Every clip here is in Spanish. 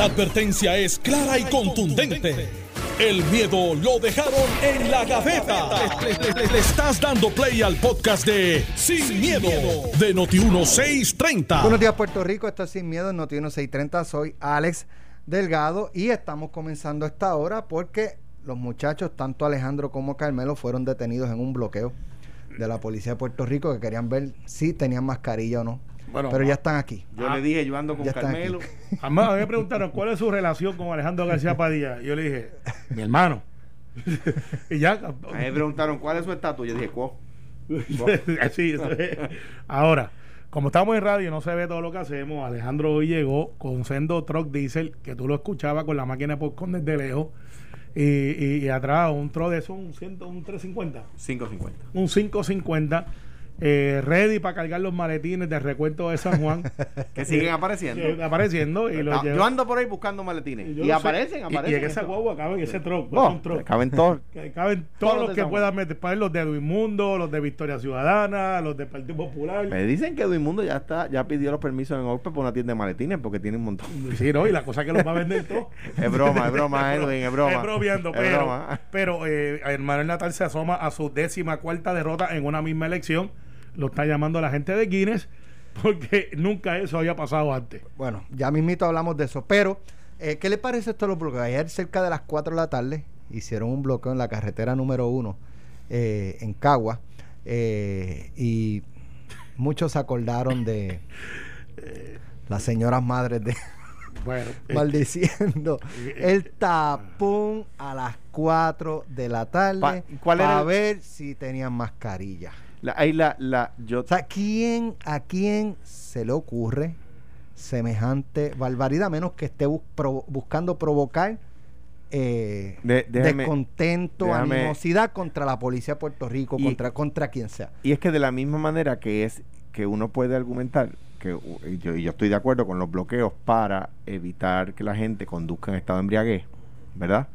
La advertencia es clara y contundente. El miedo lo dejaron en la gaveta. Le, estás dando play al podcast de Sin, miedo, de Noti1630. Buenos días, Puerto Rico. Esto es Sin Miedo en Noti 630. Soy Alex Delgado y estamos comenzando esta hora porque los muchachos, tanto Alejandro como Carmelo, fueron detenidos en un bloqueo de la policía de Puerto Rico que querían ver si tenían mascarilla o no. Bueno, Pero ya están aquí. Yo Ah, le dije, yo ando con Carmelo. Además, a mí me preguntaron cuál es su relación con Alejandro García Padilla. Y yo le dije, mi hermano. y ya. A mí me preguntaron cuál es su estatus. Yo dije, ¿cuál? Así, eso es. Ahora, como estamos en radio y no se ve todo lo que hacemos, Alejandro hoy llegó con sendo truck diesel, que tú lo escuchabas con la máquina de popcorn desde lejos. Y, y- y atrás un truck de eso, un, 100, un 350, 5.50. un 550, eh, ready para cargar los maletines de recuento de San Juan. Que siguen apareciendo. que apareciendo. Y los yo ando por ahí buscando maletines. Y, aparecen, aparecen. Y, en esa guagua caben en ese truck. Oh, caben todos. Que caben Todos todos los que puedan meter, para los de Edwin Mundo, los de Victoria Ciudadana, los del Partido Popular. Me dicen que Duimundo ya está, ya pidió los permisos en OPE por una tienda de maletines porque tiene un montón. Sí, ¿no? Y la cosa que los va a vender todo. Es broma, es broma, Edwin, es broma. Es bromeando, Es pero, broma. pero eh, el Manuel Natal se asoma a su décima cuarta derrota en una misma elección. Lo está llamando la gente de Guinness porque nunca eso había pasado antes. Bueno, ya mismito hablamos de eso. Pero, eh, ¿qué le parece esto a los bloqueos? Ayer, cerca de las 4 de la tarde, hicieron un bloqueo en la carretera número 1 en Cagua. eh, y muchos se acordaron de las señoras madres de Bueno, eh, maldiciendo eh, el tapón a las 4 de la tarde Pa- ¿cuál era para ver si tenían mascarilla. La, ahí la, la, yo, O sea, ¿quién, ¿a quién se le ocurre semejante barbaridad? A menos que esté bus- buscando provocar eh, De- déjame- descontento, déjame- animosidad contra la policía de Puerto Rico, Y- contra, contra quien sea. y es que de la misma manera que es que uno puede argumentar que yo estoy de acuerdo con los bloqueos para evitar que la gente conduzca en estado de embriaguez, ¿verdad?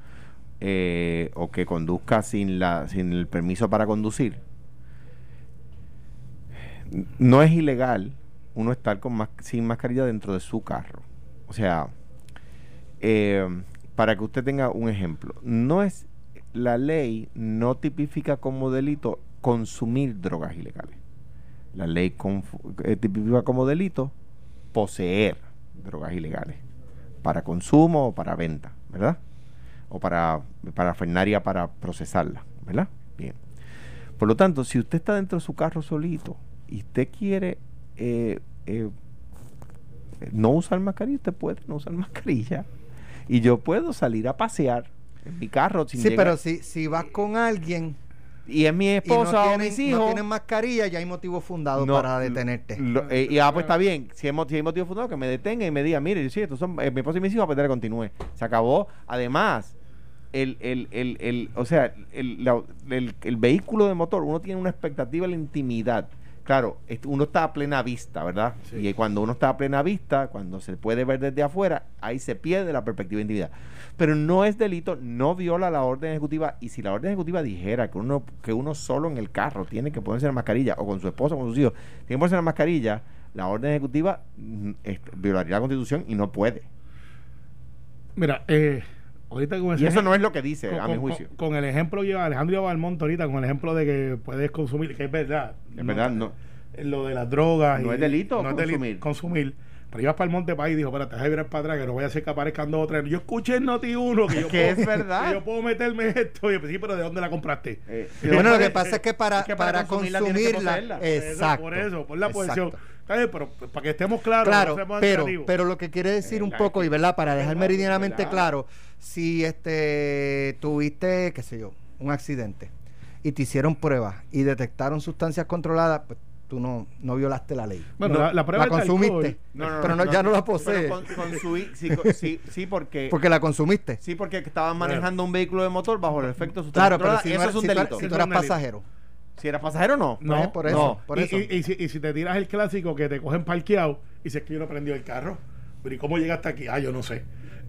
Eh, o que conduzca sin la sin el permiso para conducir. No es ilegal uno estar con sin mascarilla dentro de su carro. O sea, eh, para que usted tenga un ejemplo, no es la ley no tipifica como delito consumir drogas ilegales. La ley eh, tipifica como delito poseer drogas ilegales para consumo o para venta, ¿verdad? O para para fernaria para procesarla, ¿verdad? Bien. Por lo tanto, si usted está dentro de su carro solito y usted quiere eh, eh, no usar mascarilla, usted puede no usar mascarilla. Y yo puedo salir a pasear en mi carro sin Sí, llegar- pero si, si vas con alguien y es mi y no esposa o tienen, mis no hijos. tienen mascarilla, ya hay motivo fundado no, para detenerte. lo- eh, y ah, pues está bien. Si, hemos, si hay motivo fundado, que me detenga y me diga, mire, sí, estos son eh, mi esposa y mis hijos, pues dale, continúe. Se acabó. Además, el, el, el, el, o sea, el, la- el, el vehículo de motor, uno tiene una expectativa de la intimidad. Claro, uno está a plena vista, ¿verdad? Sí. Y cuando uno está a plena vista, cuando se puede ver desde afuera, ahí se pierde la perspectiva de intimidad. Pero no es delito, no viola la orden ejecutiva. Y si la orden ejecutiva dijera que uno, que uno solo en el carro tiene que ponerse la mascarilla, o con su esposa o con sus hijos, tiene que ponerse la mascarilla, la orden ejecutiva mm, violaría la constitución y no puede. mira, eh, ahorita con ese Y eso no es lo que dice, con, a mi juicio. con- con el ejemplo, lleva Alejandro lleva al monte ahorita, con el ejemplo de que puedes consumir, que es verdad. En verdad, no. Lo de las drogas. No y- es delito no es delito consumir. consumir. Pero ibas para el monte país y dijo, espérate, déjame virar para atrás, que no vaya a ser que aparezcan dos o tres. Yo escuché en Noti 1 que, yo que puedo- es verdad. que yo puedo meterme esto. Y yo, sí, pero ¿de dónde la compraste? Eh, bueno, lo que eh, pasa es que para, es que para para consumirla. Eso, exacto. por eso, por la exacto. posición. Bien, pero para que estemos claros, Claro, no pero, pero lo que quiere decir Eh, un la- poco, y verdad, para dejar verdad, meridianamente verdad. claro, si este tuviste, qué sé yo, un accidente y te hicieron pruebas y detectaron sustancias controladas, pues tú no, no violaste la ley. Bueno, No, la- la prueba del consumiste, No, no, no, pero no, ya no la posees, con- consumí- sí, sí, sí, porque, porque la consumiste. sí, porque estaban manejando un vehículo de motor bajo el efecto de sustancias Claro, pero si, eso no es un si tú, delito. si tú eras delito. pasajero. Si era pasajero, no. No, Pues, por eso, no. por y, eso. y- y si, y si te tiras el clásico que te cogen parqueado y dices que yo no prendí el carro, pero ¿y cómo llegaste aquí? Ah, yo no sé.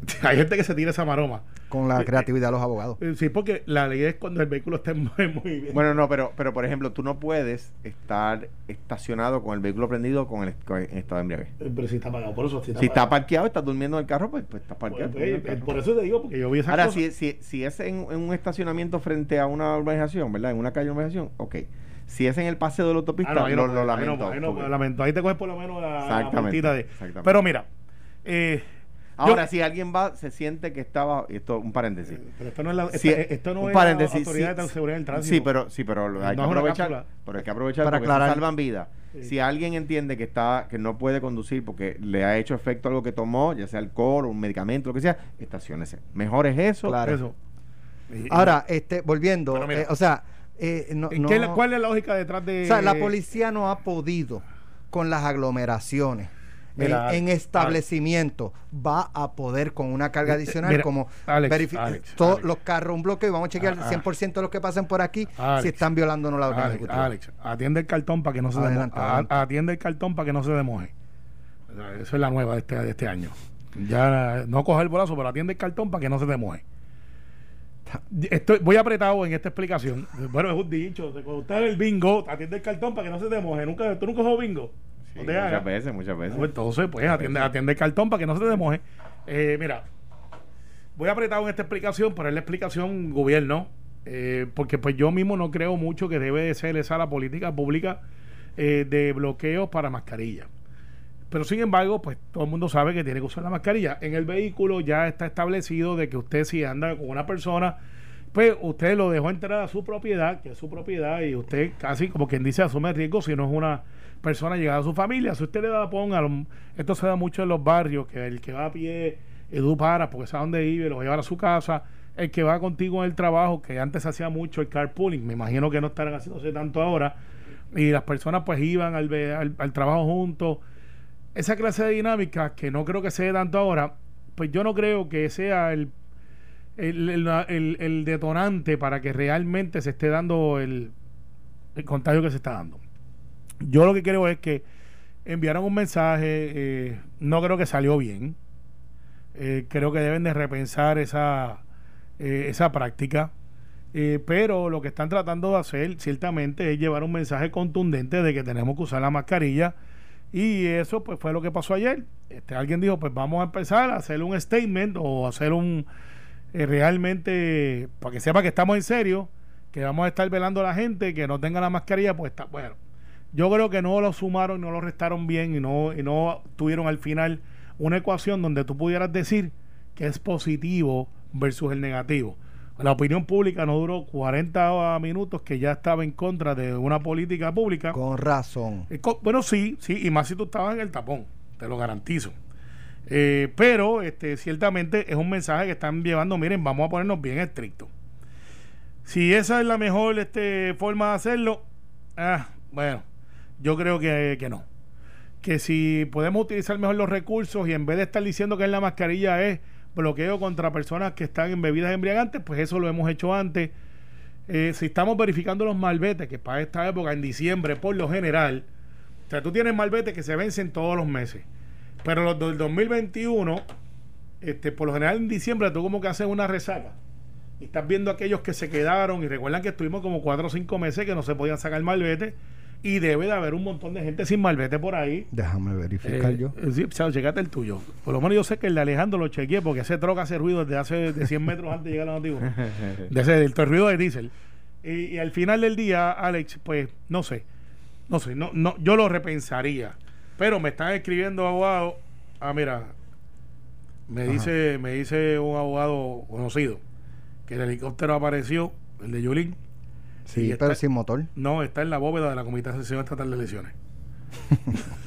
hay gente que se tira esa maroma. Con la creatividad de los abogados. Eh, Sí, porque la ley es cuando el vehículo está en en movimiento. Bueno, no, pero, pero por ejemplo, tú no puedes estar estacionado con el vehículo prendido con el con- en estado de embriaguez. Eh, Pero si está pagado, por eso. Si está, Si está parqueado, estás durmiendo en el carro, pues, pues estás Pues, parqueado. pues, eh, el por eso te digo, porque yo vi esa Ahora, cosa. si, si, si es en, en un estacionamiento frente a una urbanización, ¿verdad? En una calle de urbanización, ok. Si es en el paseo de la autopista, Ah, no, ahí lo, no lo puede, ahí no lamento. ahí no porque- puede, lamento. Ahí te coges por lo menos la, la de. exactamente. Pero mira, eh, Ahora, yo- si alguien va, se siente que estaba. Esto, un paréntesis. pero esto no es la, Si- esta- esto no un es paréntesis, la autoridad sí, de seguridad del tránsito. Sí, pero, sí, pero lo- hay No que aprovechar. Pero hay que aprovechar Para aclarar. salvan vidas. Sí. Si alguien entiende que está que no puede conducir porque le ha hecho efecto algo que tomó, ya sea alcohol o un medicamento, lo que sea, estacionese. Mejor es eso. Claro. Eso. Ahora, este, volviendo, mira. eh, o sea, eh, no, ¿qué no- es la- ¿cuál es la lógica detrás de.? o sea, la policía no ha podido con las aglomeraciones. Mira, en, en Alex, establecimiento va a poder con una carga Eh, adicional mira, como Alex, todos los carros un bloqueo y vamos a chequear Ah, el 100% de los que pasen por aquí si están no la orden ejecutiva. Alex, atiende el cartón para que no se Adelante. Atiende el cartón para que no se demoje. O sea, Esa es la nueva de este, de este año. Ya no coger el brazo, pero atiende el cartón para que no se demoje. Estoy, voy apretado en esta explicación. Bueno, es un dicho. Cuando usted el bingo, atiende el cartón para que no se demoje. ¿Nunca, ¿Tú nunca jugó bingo? Sí, te muchas veces, muchas veces. Pues entonces, pues atiende, atiende el cartón para que no se te demoje. Eh, mira, voy apretado en esta explicación, pero es la explicación gobierno, eh, porque pues yo mismo no creo mucho que debe de ser esa la política pública eh, de bloqueos para mascarilla. Pero sin embargo, pues todo el mundo sabe que tiene que usar la mascarilla. En el vehículo ya está establecido de que usted si anda con una persona, pues usted lo dejó entrar a su propiedad, que es su propiedad, y usted casi como quien dice asume riesgo si no es una persona llegada a su familia. Si usted le da ponga, esto se da mucho en los barrios, que el que va a pie, y tú paras porque sabe dónde vive, lo va a llevar a su casa. El que va contigo en el trabajo, que antes se hacía mucho el carpooling, me imagino que no estarán haciéndose tanto ahora, y las personas pues iban al, al, trabajo juntos. Esa clase de dinámica, que no creo que se dé tanto ahora, pues yo no creo que sea el, el- el- el detonante para que realmente se esté dando el, el contagio que se está dando. Yo lo que creo es que enviaron un mensaje, eh, no creo que salió bien. Eh, creo que deben de repensar esa, eh, esa práctica. Pero lo que están tratando de hacer ciertamente es llevar un mensaje contundente de que tenemos que usar la mascarilla y eso pues fue lo que pasó ayer. Este, alguien dijo pues vamos a empezar a hacer un statement o hacer un realmente para que sepa que estamos en serio, que vamos a estar velando a la gente que no tenga la mascarilla pues está bueno. Yo creo que no lo sumaron, no lo restaron bien y no, y no tuvieron al final una ecuación donde tú pudieras decir que es positivo versus el negativo. La opinión pública no duró 40 minutos que ya estaba en contra de una política pública. Con razón. Eh, Bueno, sí, sí, y más si tú estabas en el tapón, te lo garantizo. Eh, pero este, ciertamente es un mensaje que están llevando, miren, vamos a ponernos bien estrictos. Si esa es la mejor este, forma de hacerlo, ah, bueno, yo creo que, que no. Que si podemos utilizar mejor los recursos y en vez de estar diciendo que en la mascarilla es bloqueo contra personas que están en bebidas embriagantes, pues eso lo hemos hecho antes. Eh, si estamos verificando los malbetes, que para esta época, en diciembre, por lo general, o sea, tú tienes malbetes que se vencen todos los meses, pero los del 2021, este, por lo general en diciembre, tú como que haces una resaca. Y estás viendo aquellos que se quedaron, y recuerdan que estuvimos como cuatro o cinco meses que no se podían sacar malvete, y debe de haber un montón de gente sin malvete por ahí. Déjame verificar Eh, yo. eh, sí, chao, checate el tuyo. Por lo menos yo sé que el de Alejandro lo chequeé porque ese troca hace ruido desde hace de 100 metros antes de llegar a la noticia. De ese del ruido de diésel. Y, y al final del día, Alex, pues no sé. No sé, no, no, yo lo repensaría. Pero me están escribiendo abogados. Ah, mira. Me Ajá. dice, me dice un abogado conocido que el helicóptero apareció, el de Yulín. Sí, pero está- sin motor. No, está en la bóveda de la Comitación Estatal de Elecciones.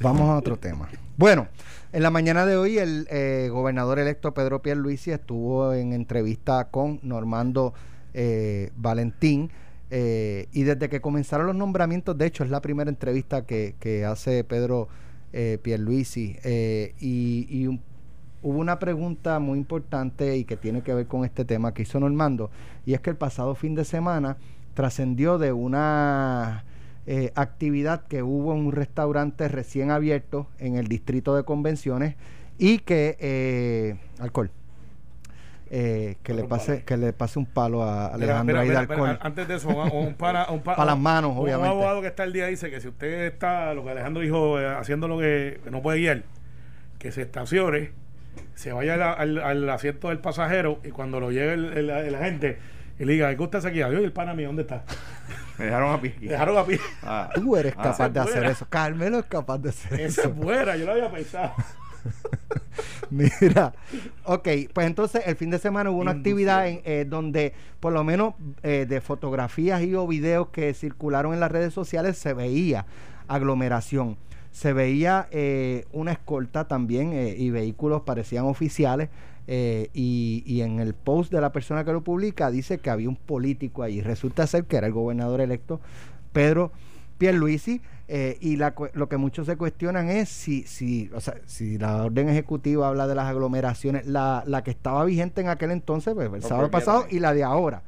Vamos a otro tema. Bueno, en la mañana de hoy el eh, gobernador electo Pedro Pierluisi estuvo en entrevista con Normando eh, Valentín eh, y desde que comenzaron los nombramientos, de hecho es la primera entrevista que, que hace Pedro Pierluisi y, y un- hubo una pregunta muy importante y que tiene que ver con este tema que hizo Normando y es que el pasado fin de semana trascendió de una eh, actividad que hubo en un restaurante recién abierto en el distrito de convenciones y que eh, alcohol. Eh, que le pase que le pase un palo a Alejandro ahí de alcohol. antes de eso, un, para, un para las manos, obviamente. Un abogado que está el día dice que si usted está, lo que Alejandro dijo, eh, haciendo lo que no puede guiar, que se estacione, se vaya al, asiento del pasajero y cuando lo lleve el, el, agente y le diga, ¿qué usted aquí? ¿Y el pana mío dónde está? Me dejaron a pie. Me dejaron a pie. Ah. Tú eres capaz de hacer eso. Carmelo es capaz de hacer eso. Ese fuera, yo lo había pensado. Mira, ok, pues entonces el fin de semana hubo una actividad en, eh, donde por lo menos eh, de fotografías y o videos que circularon en las redes sociales se veía aglomeración. Se veía eh, una escolta también y vehículos parecían oficiales. y, y, en el post de la persona que lo publica dice que había un político ahí. Resulta ser que era el gobernador electo Pedro Pierluisi eh, y lo que muchos se cuestionan es si, si, o sea, si la orden ejecutiva habla de las aglomeraciones, la, la que estaba vigente en aquel entonces, pues, el sábado pasado, y la de ahora.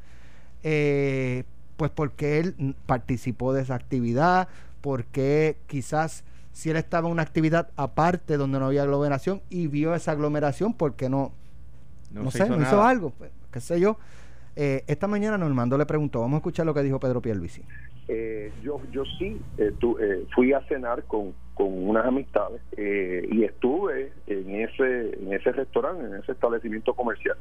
Eh, pues porque él participó de esa actividad, porque quizás si él estaba en una actividad aparte donde no había aglomeración y vio esa aglomeración, porque no, no, sé, no hizo algo, pues, qué sé yo. Eh, esta mañana Normando le preguntó, vamos a escuchar lo que dijo Pedro Pierluisi. Eh, yo, yo sí eh, eh, fui a cenar con, con unas amistades eh, y estuve en ese, en ese restaurante, en ese establecimiento comercial.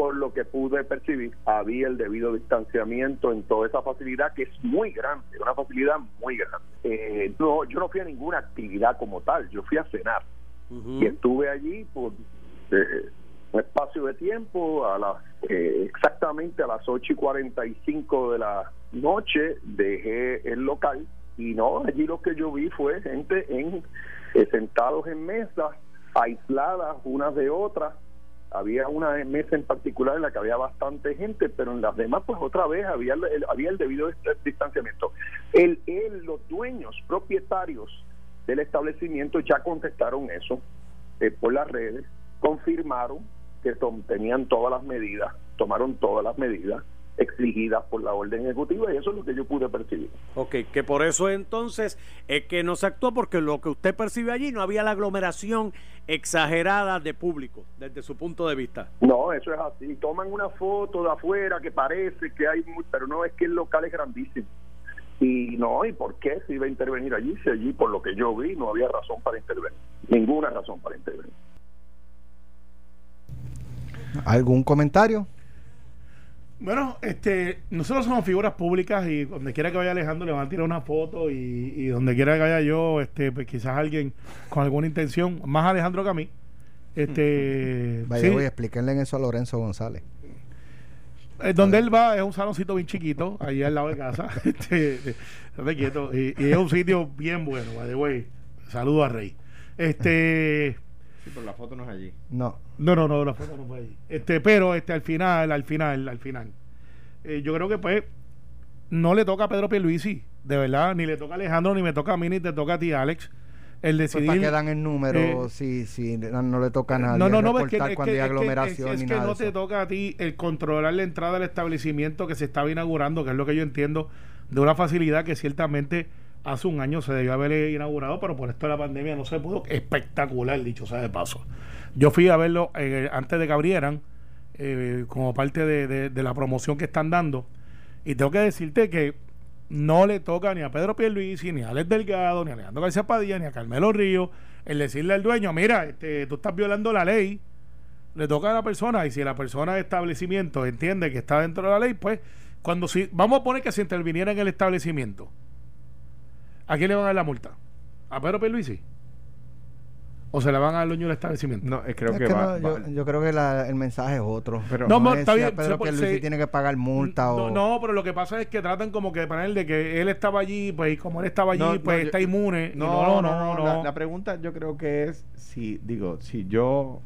Por lo que pude percibir, había el debido distanciamiento en toda esa facilidad que es muy grande, una facilidad muy grande. no, yo no fui a ninguna actividad como tal, yo fui a cenar y estuve allí por un espacio de tiempo a las exactamente a las 8 y 45 de la noche dejé el local y no, allí lo que yo vi fue gente en eh, sentados en mesas, aisladas unas de otras. Había una mesa en particular en la que había bastante gente, pero en las demás, pues otra vez había el, había el debido distanciamiento. El, los dueños, propietarios del establecimiento ya contestaron eso eh, por las redes, confirmaron que tenían todas las medidas, tomaron todas las medidas exigidas por la orden ejecutiva y eso es lo que yo pude percibir. Ok, que por eso entonces es que no se actuó porque lo que usted percibe allí no había la aglomeración exagerada de público desde su punto de vista. No, eso es así. Toman una foto de afuera que parece que hay, pero no es que el local es grandísimo. Y no, ¿y por qué se iba a intervenir allí? Si allí, por lo que yo vi, no había razón para intervenir. Ninguna razón para intervenir. ¿Algún comentario? Bueno, este, nosotros somos figuras públicas y donde quiera que vaya Alejandro le van a tirar una foto y, donde quiera que vaya yo, este, pues quizás alguien con alguna intención, más Alejandro que a mí. Este, vaya, voy a explicarle eso a Lorenzo González. Eh, donde él va es un saloncito bien chiquito, allí al lado de casa. este, quieto. Y, es un sitio bien bueno, by the Saludo a Rey. Este. Sí, pero la foto no es allí. No. No, no, no, la foto no fue allí. Este, pero este, al final, al final, al final. Eh, yo creo que pues no le toca a Pedro Pierluisi, de verdad, ni le toca a Alejandro, ni me toca a mí, ni te toca a ti, Alex. El pues, decidir. Pues para que dan el número eh, si, si no, le toca a nadie. No, no, no, es que, cuando hay aglomeración. Es, que, no te toca a ti el controlar la entrada al establecimiento que se estaba inaugurando, que es lo que yo entiendo, de una facilidad que ciertamente hace un año se debió haber inaugurado, pero por esto la pandemia no se pudo. Espectacular, dicho sea de paso. Yo fui a verlo eh, antes de que abrieran, eh, como parte de, de, la promoción que están dando. Y tengo que decirte que no le toca ni a Pedro Pierluisi, ni a Alex Delgado, ni a Alejandro García Padilla, ni a Carmelo Río, el decirle al dueño, mira, este, tú estás violando la ley, le toca a la persona, y si la persona de establecimiento entiende que está dentro de la ley, pues cuando si, vamos a poner que se interviniera en el establecimiento, ¿A quién le van a dar la multa? ¿A Pedro Pierluisi? ¿O se la van a dar al dueño del establecimiento? No, creo que, yo, creo que el mensaje es otro. Pero no, está bien. Pedro Pierluisi tiene que pagar multa no, o... No, pero lo que pasa es que tratan como que para él de que él estaba allí, pues y como él estaba allí, pues está inmune. No, no, no. La, pregunta yo creo que es si, digo, si yo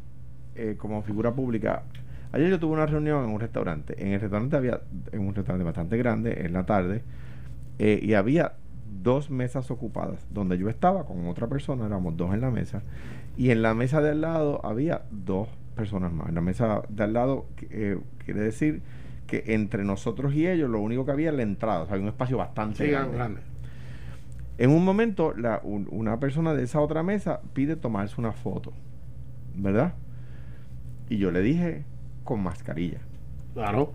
eh, como figura pública... Ayer yo tuve una reunión en un restaurante. En el restaurante había, en un restaurante bastante grande, en la tarde, eh, y había dos mesas ocupadas, donde yo estaba con otra persona, éramos dos en la mesa, y en la mesa de al lado había dos personas más. En la mesa de al lado eh, quiere decir que entre nosotros y ellos lo único que había era la entrada, o sea, un espacio bastante grande. En un momento, la, una persona de esa otra mesa pide tomarse una foto. ¿verdad? Y yo le dije, con mascarilla. Claro.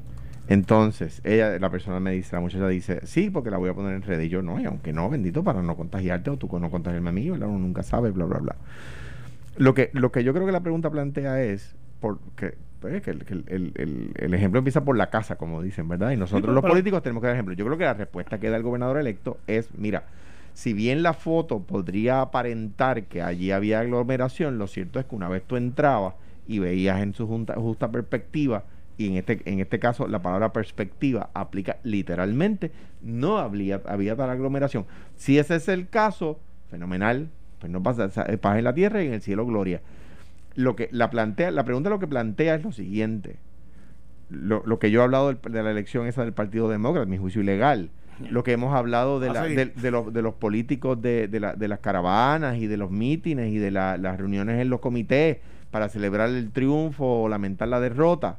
Entonces, ella, la persona me dice, la muchacha dice, sí, porque la voy a poner en red. Y yo, no, y aunque no, bendito, para no contagiarte o tú no contagiarme a mí, ¿verdad? Uno nunca sabe, bla, bla, bla. Lo que, lo que yo creo que la pregunta plantea es, porque pues, que, el, que el- el- ejemplo empieza por la casa, como dicen, ¿verdad? Y nosotros pero- los pero- políticos tenemos que dar ejemplo. Yo creo que la respuesta que da el gobernador electo es, mira, si bien la foto podría aparentar que allí había aglomeración, lo cierto es que una vez tú entrabas y veías en su junta- justa perspectiva, y en este, en este caso la palabra perspectiva aplica literalmente, no había, había tal aglomeración. Si ese es el caso, fenomenal, pues no pasa, paz en la tierra y en el cielo gloria. Lo que la plantea, la pregunta lo que plantea es lo siguiente. Lo, lo que yo he hablado de la elección esa del Partido Demócrata, mi juicio ilegal. Lo que hemos hablado de, A la- seguir. de, de los, de los políticos de, de la- de las caravanas y de los mítines y de la- las reuniones en los comités para celebrar el triunfo o lamentar la derrota.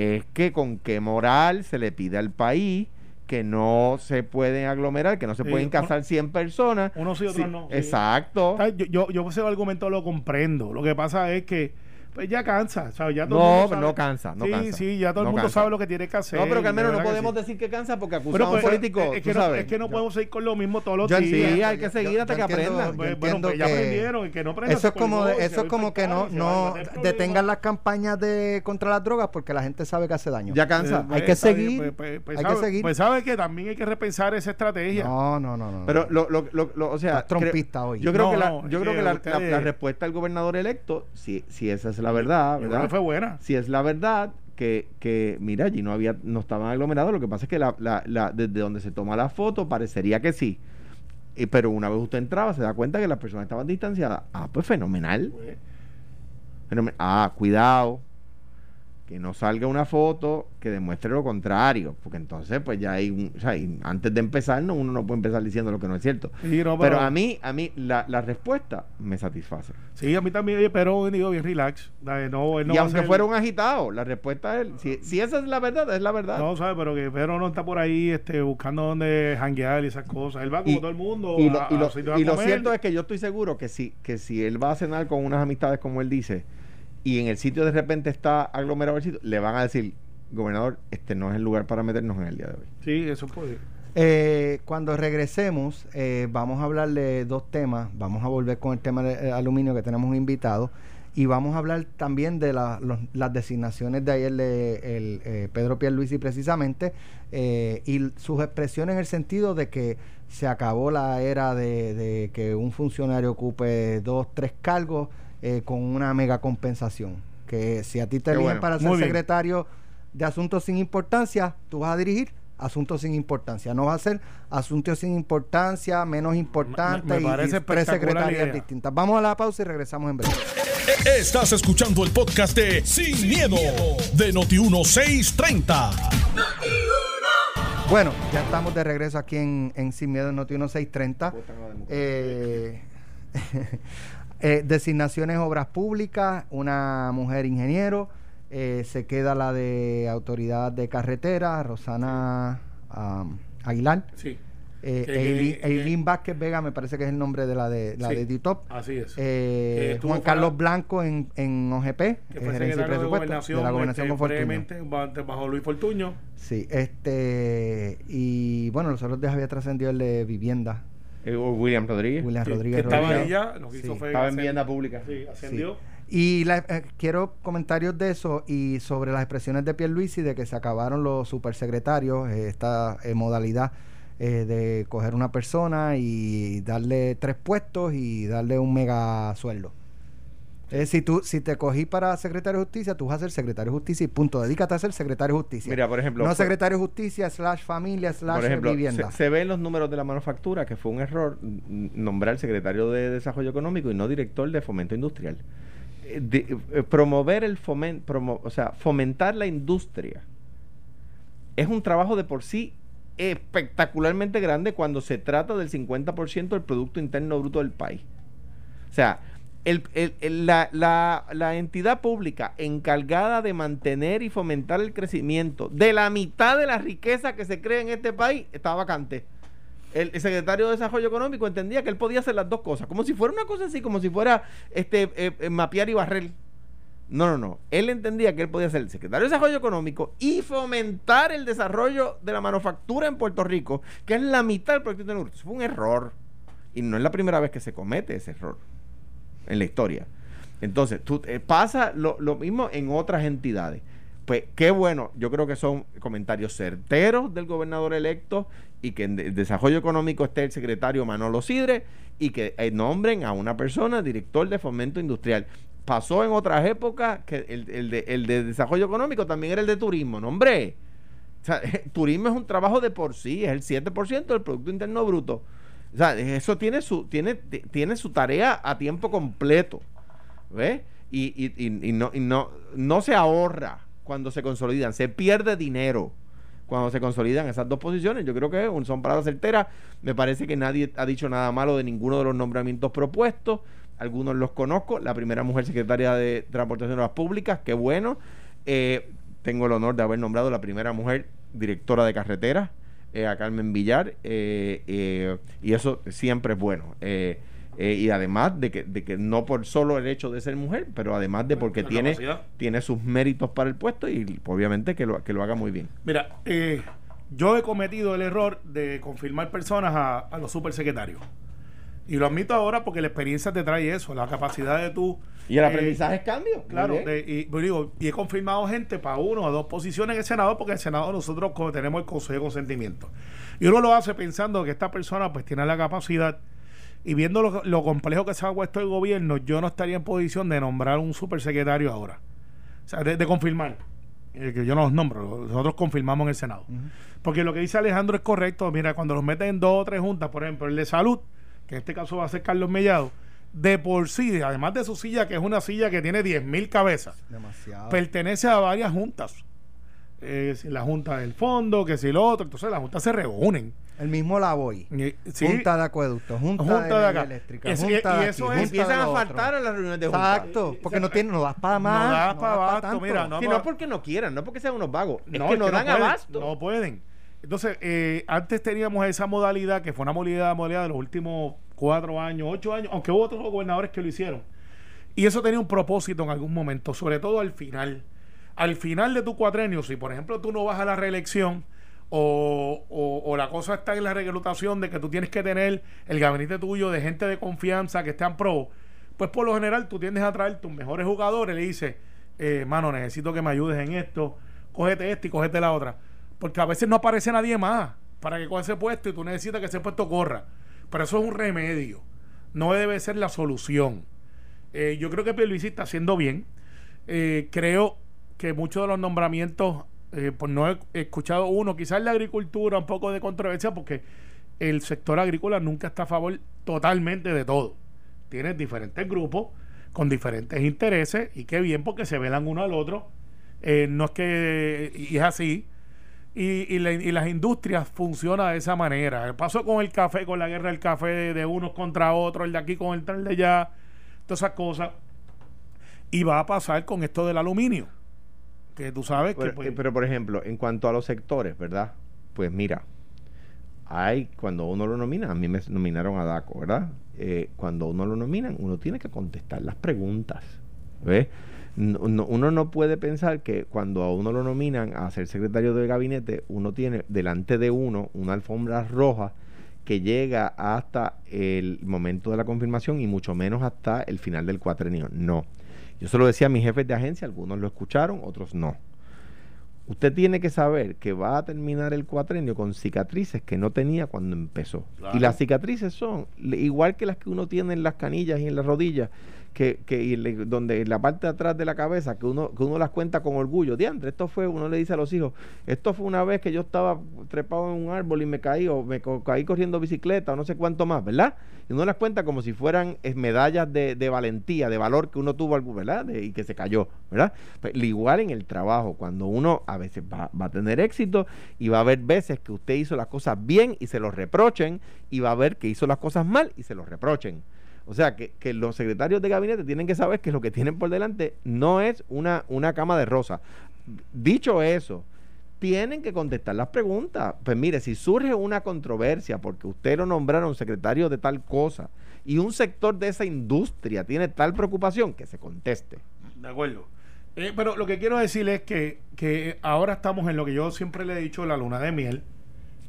Es que con qué moral se le pide al país que no se pueden aglomerar, que no se Sí, pueden uno- casar 100 personas. Unos sí, otros Sí, no, sí. Exacto. Yo, yo, yo ese argumento lo comprendo. Lo que pasa es que pues ya cansa, ¿sabes? Ya todo el No, sabe- no cansa, no sí, cansa. Sí, ya todo el No mundo cansa. sabe lo que tiene que hacer. No, pero que al menos no que podemos sí. decir que cansa porque acusamos Pero, a un pues, político. es, es que no, sabes. es que no podemos seguir con lo mismo todos los Yo días. Sí, hay que seguir yo- hasta yo que aprendan. yo Pues, bueno, entiendo pues ya que aprendieron, el que no aprenda eso es como eso es como que no y no hay detengan las campañas de contra las drogas porque la gente sabe que hace daño. Ya cansa. Eh, Hay que seguir, pues, pues, pues, hay que sabe- seguir. Pues sabe que también hay que repensar esa estrategia. No, no, no, no. Pero lo, lo, lo, lo- o sea, trompista hoy. Yo creo No, que la, yo creo que que la, respuesta del gobernador electo, si, si esa es la verdad, ¿verdad? que fue buena. Si es la verdad que, que mira, allí no había, no estaban aglomerados, lo que pasa es que la, la, la- desde donde se toma la foto parecería que sí. Y- pero una vez usted entraba, se da cuenta que las personas estaban distanciadas. Ah, pues fenomenal. Fenomen- Ah, cuidado. Que no salga una foto que demuestre lo contrario. Porque entonces, pues ya hay un. O sea, y antes de empezar, no, uno no puede empezar diciendo lo que no es cierto. sí, no, Pero a mí, a mí, la, la respuesta me satisface. Sí, a mí también, pero digo, bien relax. Dale, No, él no y aunque ser- fuera un agitado, la respuesta es. Si, si esa es la verdad, es la verdad. No, ¿sabes? Pero que Pedro no está por ahí este, buscando dónde janguear y esas cosas. Él va como Y- todo el mundo. y lo, a- y a lo- y cierto es que yo estoy seguro que si, que si él va a cenar con unas amistades, como él dice, y en el sitio de repente está aglomerado el sitio, le van a decir, gobernador, este no es el lugar para meternos en el día de hoy. Sí, eso puede. Eh, cuando regresemos, eh, vamos a hablar de dos temas. Vamos a volver con el tema de eh, aluminio que tenemos un invitado. Y vamos a hablar también de la- los- las designaciones de ayer de el, eh, Pedro Pierluisi precisamente eh, y sus expresiones en el sentido de que se acabó la era de, de que un funcionario ocupe dos, tres cargos eh, con una mega compensación. Que si a ti te eligen bueno. para ser secretario de asuntos sin importancia, tú vas a dirigir asuntos sin importancia. No va a ser asuntos sin importancia, menos importantes me y- parece y, tres idea. distintas. Vamos a la pausa y regresamos en breve. Estás escuchando el podcast de Sin, miedo, de Noti1630. Bueno, ya estamos de regreso aquí en, en Sin Miedo en Noti 1630. Eh, eh, designaciones obras públicas, una mujer ingeniero, eh, se queda la de autoridad de carretera, Rosana am, Aguilar. Sí, Eh, Eileen- que- Eileen Vázquez Vega, me parece que es el nombre de la de la Sí. de DITOP. así es. Eh, Juan Carlos Blanco en, en OGP, que fue gerencia de gobernación, de la gobernación este, con Fortuño. bajo Luis Fortuño. Sí, este y bueno, los otros días había trascendido el de vivienda, Eh, William Rodríguez. William que- Rodríguez que estaba Rodríguez. ahí ya, lo que hizo fue Estaba en vivienda pública. Sí, ascendió. Y la- eh, quiero comentarios de eso y sobre las expresiones de Pierluisi de que se acabaron los supersecretarios, eh, esta eh, modalidad eh, de coger una persona y darle tres puestos y darle un mega sueldo. Eh, si tú si te cogí para secretario de justicia, tú vas a ser secretario de justicia y punto. Dedícate a ser secretario de justicia. Mira, por ejemplo, no secretario de justicia slash familia slash Por ejemplo, vivienda. se, se ve en los números de la manufactura que fue un error nombrar secretario de Desarrollo Económico y no director de Fomento Industrial. Eh, de- eh, promover el fomento, o sea, fomentar la industria es un trabajo de por sí espectacularmente grande cuando se trata del 50% del Producto Interno Bruto del país. O sea, el- la, entidad pública encargada de mantener y fomentar el crecimiento de la mitad de la riqueza que se crea en este país está vacante. El, secretario de Desarrollo Económico entendía que él podía hacer las dos cosas, como si fuera una cosa así, como si fuera este eh, eh, mapear y barrer. No, no, no. Él entendía que él podía ser el secretario de Desarrollo Económico y fomentar el desarrollo de la manufactura en Puerto Rico, que es la mitad del proyecto de fue un error. Y no es la primera vez que se comete ese error en la historia. Entonces, tú, eh, pasa lo, lo mismo en otras entidades. Pues qué bueno, yo creo que son comentarios certeros del gobernador electo y que en el desarrollo económico esté el secretario Manolo Sidre y que eh, nombren a una persona director de fomento industrial. Pasó en otras épocas que el, el de, el de desarrollo económico también era el de turismo, no turismo es un trabajo de por sí, es el 7% del Producto Interno Bruto. O sea, eso tiene su, tiene, tiene su tarea a tiempo completo. ¿Ves? Y, y, y, y no, no, no se ahorra cuando se consolidan, se pierde dinero cuando se consolidan esas dos posiciones. Yo creo que son palabras certeras. Me parece que nadie ha dicho nada malo de ninguno de los nombramientos propuestos. Algunos los conozco. La primera mujer secretaria de Transportación de las Públicas, qué bueno. Eh, tengo el honor de haber nombrado la primera mujer directora de carreteras, eh, a Carmen Villar, eh, eh, y eso siempre es bueno. Eh, eh, y además de que, de que no por solo el hecho de ser mujer, pero además de porque tiene, tiene sus méritos para el puesto y obviamente que lo, que lo haga muy bien. Mira, eh, yo he cometido el error de confirmar personas a, a los supersecretarios. Y lo admito ahora porque la experiencia te trae eso, la capacidad de tú. Y el eh, aprendizaje es cambio. Claro, de- y, pues digo, y he confirmado gente para uno o dos posiciones en el Senado, porque en el Senado nosotros tenemos el Consejo de Consentimiento. Y uno lo hace pensando que esta persona pues tiene la capacidad, y viendo lo, lo complejo que se ha puesto el gobierno, yo no estaría en posición de nombrar un supersecretario ahora. O sea, de, de confirmar. Eh, que yo no los nombro, nosotros confirmamos en el Senado. Porque lo que dice Alejandro es correcto. Mira, cuando los meten en dos o tres juntas, por ejemplo, el de salud, que en este caso va a ser Carlos Mellado, de por sí, además de su silla, que es una silla que tiene 10.000 cabezas, Demasiado. pertenece a varias juntas. Eh, si la junta del fondo, que si lo otro, entonces las juntas se reúnen. El mismo la voy. Y- sí, Junta de acueducto, junta, Junta de, de acá. eléctrica, Es- junta y de eso aquí, es- junta Empiezan a faltar a las reuniones de junta. Exacto, porque no tiene, no das para más. No das das pa' abasto, mira, no, no porque no quieran, no porque sean unos vagos, es No, que no es dan pueden, abasto. No pueden. Entonces, eh, antes teníamos esa modalidad, que fue una modalidad, modalidad de los últimos cuatro años, ocho años, aunque hubo otros gobernadores que lo hicieron. Y eso tenía un propósito en algún momento, sobre todo al final. Al final de tu cuatrenio, si por ejemplo tú no vas a la reelección o, o- la cosa está en la reclutación de que tú tienes que tener el gabinete tuyo de gente de confianza que estén pro, pues por lo general tú tiendes a traer tus mejores jugadores le dices, eh, mano, necesito que me ayudes en esto, cógete esto y cógete la otra. Porque a veces no aparece nadie más para que coja ese puesto y tú necesitas que ese puesto corra. Pero eso es un remedio, no debe ser la solución. Eh, yo creo que Pierluisi está haciendo bien. Eh, creo que muchos de los nombramientos, eh, pues no he escuchado uno, quizás la agricultura, un poco de controversia, porque el sector agrícola nunca está a favor totalmente de todo. Tienes diferentes grupos con diferentes intereses y qué bien porque se velan uno al otro. No es que, y es así. Y, y, la- y las industrias funcionan de esa manera. Pasó con el café, con la guerra del café de, de unos contra otros, el de aquí con el tal de allá, todas esas cosas. Y va a pasar con esto del aluminio. Que tú sabes que. Pero, pues, eh, pero, por ejemplo, en cuanto a los sectores, ¿verdad? Pues mira, hay cuando uno lo nomina, a mí me nominaron a DACO, ¿verdad? Eh, cuando uno lo nominan, uno tiene que contestar las preguntas, ¿ves? No- no- uno no puede pensar que cuando a uno lo nominan a ser secretario de gabinete, uno tiene delante de uno una alfombra roja que llega hasta el momento de la confirmación y mucho menos hasta el final del cuatrenio. No. Yo se lo decía a mis jefes de agencia, algunos lo escucharon, otros no. Usted tiene que saber que va a terminar el cuatrenio con cicatrices que no tenía cuando empezó. Claro. Y las cicatrices son igual que las que uno tiene en las canillas y en las rodillas, que, que y le- donde en la parte de atrás de la cabeza, que uno, que uno las cuenta con orgullo. Diandre, esto fue, uno le dice a los hijos, esto fue una vez que yo estaba trepado en un árbol y me caí, o me caí corriendo bicicleta, o no sé cuánto más, ¿verdad? Y uno las cuenta como si fueran eh, medallas de, de valentía, de valor que uno tuvo, ¿verdad? Y que se cayó, ¿verdad? Pues, igual en el trabajo, cuando uno a veces va, va a tener éxito y va a haber veces que usted hizo las cosas bien y se lo reprochen, y va a haber que hizo las cosas mal y se lo reprochen. O sea, que, que los secretarios de gabinete tienen que saber que lo que tienen por delante no es una, una cama de rosa. Dicho eso, tienen que contestar las preguntas. Pues mire, si surge una controversia porque usted lo nombraron secretario de tal cosa y un sector de esa industria tiene tal preocupación, que se conteste. De acuerdo. Eh, pero lo que quiero decir es que, que ahora estamos en lo que yo siempre le he dicho, la luna de miel.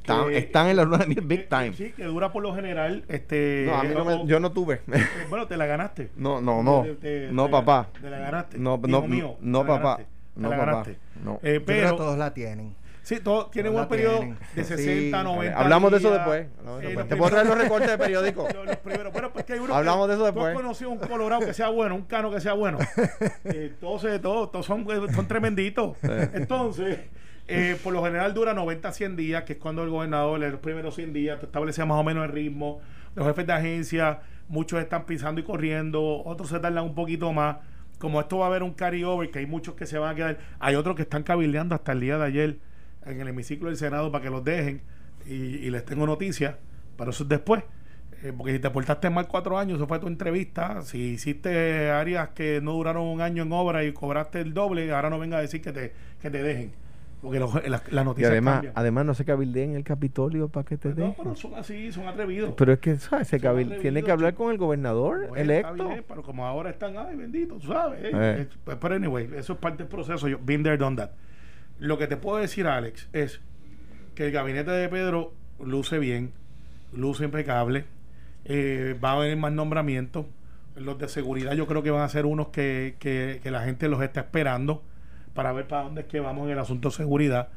Están, que- están en la luna de miel big que- time. Sí, que dura por lo general. Este, No, a mí no me- yo no tuve. eh, bueno, te la ganaste. No, no, no. Te- te- No, te- papá. Te la ganaste. No, no, mío, no, te la papá. ganaste, te No, la papá. ganaste. No. Eh, Yo creo pero que todos la tienen. Sí, todos tienen No un periodo tienen. de Sí. 60, 90 Hablamos de eso días. después. hablamos de Eh, eso los después. Te puedo traer los recortes de periódico. Los, los primeros, bueno, pues que hay uno Hablamos que, de eso tú has después. conocido un colorado que sea bueno, un cano que sea bueno. Eh, todos, eh, todos, todos son, son tremenditos. Entonces, eh, por lo general dura 90 a 100 días, que es cuando el gobernador, en los primeros 100 días, te establece más o menos el ritmo. Los jefes de agencia, muchos están pisando y corriendo, otros se tardan un poquito más. Como esto va a haber un carryover, que hay muchos que se van a quedar, hay otros que están cabildeando hasta el día de ayer en el hemiciclo del Senado para que los dejen y, y les tengo noticias, pero eso es después. Eh, porque si te portaste mal cuatro años, eso fue tu entrevista. Si hiciste áreas que no duraron un año en obra y cobraste el doble, ahora no venga a decir que te, que te dejen. Porque las las Y además, además no se cabildeen en el Capitolio para que te no, dejen. pero son así, son atrevidos. Pero es que, ¿sabes? Se cabil- tiene que hablar con el gobernador electo. bien, pero como ahora están, ay, bendito, tú sabes. eh, Eh. eh, pues, pero anyway, eso es parte del proceso. Yo, been there, done that. Lo que te puedo decir, Alex, es que el gabinete de Pedro luce bien, luce impecable. eh, va a haber más nombramientos. Los de seguridad yo creo que van a ser unos que, que, que la gente los está esperando para ver para dónde es que vamos en el asunto de seguridad.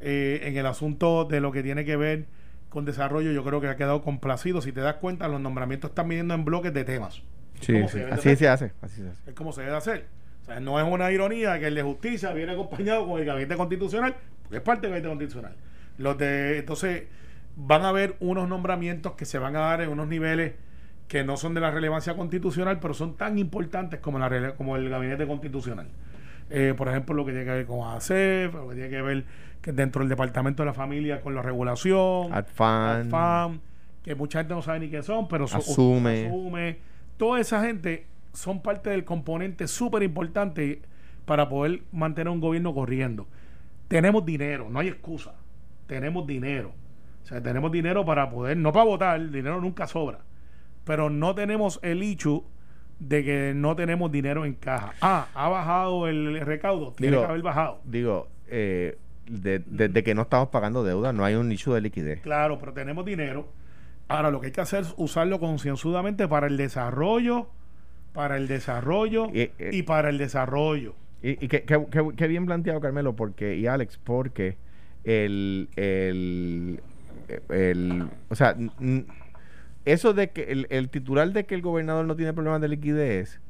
Eh, en el asunto de lo que tiene que ver con desarrollo, yo creo que ha quedado complacido. Si te das cuenta, los nombramientos están viniendo en bloques de temas. Sí, ¿Cómo sí, se debe de Así se hace. Así se hace. Es como se debe hacer. O sea, no es una ironía que el de justicia viene acompañado con el gabinete constitucional, porque es parte del gabinete constitucional. Los de, entonces, van a haber unos nombramientos que se van a dar en unos niveles que no son de la relevancia constitucional, pero son tan importantes como, la, como el gabinete constitucional. Eh, por ejemplo, lo que tiene que ver con ACEF, lo que tiene que ver que dentro del Departamento de la Familia con la regulación, Adfan. ADFAM, que mucha gente no sabe ni qué son, pero son- Asume. asume. Toda esa gente son parte del componente súper importante para poder mantener un gobierno corriendo. Tenemos dinero, no hay excusa. Tenemos dinero. O sea, tenemos dinero para poder, no para votar, el dinero nunca sobra. Pero no tenemos el hecho de que no tenemos dinero en caja. Ah, ha bajado el recaudo, tiene Digo, que haber bajado. Digo, eh, de- que no estamos pagando deuda, no hay un nicho de liquidez. Claro, pero tenemos dinero. Ahora lo que hay que hacer es usarlo concienzudamente para el desarrollo, para el desarrollo Y, eh, y para el desarrollo. Y, y qué, qué- qué- qué bien planteado, Carmelo, porque, y Alex, porque el, el, el- o sea, eso de que el, el titular de que el gobernador no tiene problemas de liquidez,